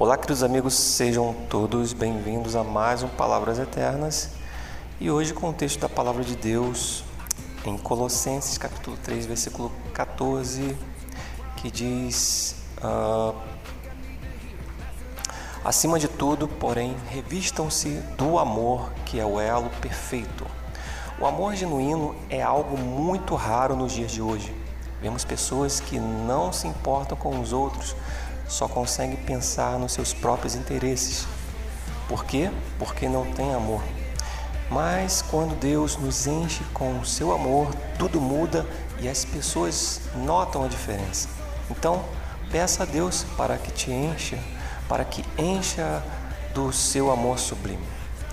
Olá, queridos amigos, sejam todos bem-vindos a mais um Palavras Eternas e hoje com o texto da Palavra de Deus em Colossenses capítulo 3, versículo 14, que diz: uh, Acima de tudo, porém, revistam-se do amor, que é o elo perfeito. O amor genuíno é algo muito raro nos dias de hoje. Vemos pessoas que não se importam com os outros, só consegue pensar nos seus próprios interesses. Por quê? Porque não tem amor. Mas quando Deus nos enche com o seu amor, tudo muda e as pessoas notam a diferença. Então, peça a Deus para que te encha, para que encha do seu amor sublime.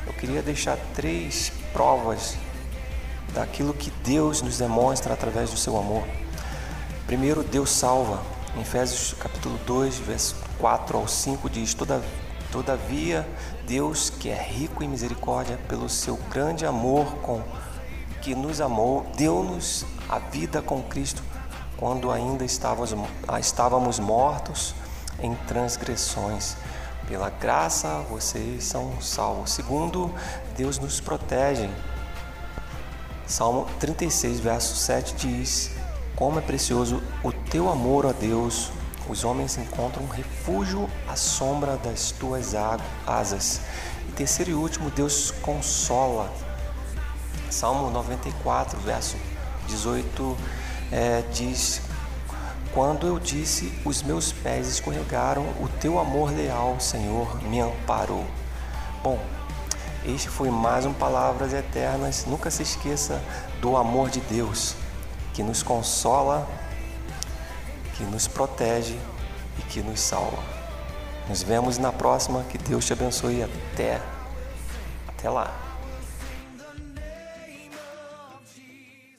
Eu queria deixar três provas daquilo que Deus nos demonstra através do seu amor. Primeiro, Deus salva. Em Efésios capítulo 2, verso 4 ao 5 diz: Todavia, Deus, que é rico em misericórdia, pelo seu grande amor com que nos amou, deu-nos a vida com Cristo quando ainda estávamos, estávamos mortos em transgressões. Pela graça vocês são salvos. Segundo, Deus nos protege. Salmo 36, verso 7 diz: como é precioso o teu amor, ó Deus. Os homens encontram refúgio à sombra das tuas asas. E terceiro e último, Deus consola. Salmo 94, verso 18, é, diz: Quando eu disse, os meus pés escorregaram, o teu amor leal, Senhor, me amparou. Bom, este foi mais um Palavras Eternas. Nunca se esqueça do amor de Deus que nos consola, que nos protege e que nos salva. Nos vemos na próxima. Que Deus te abençoe. Até, até lá.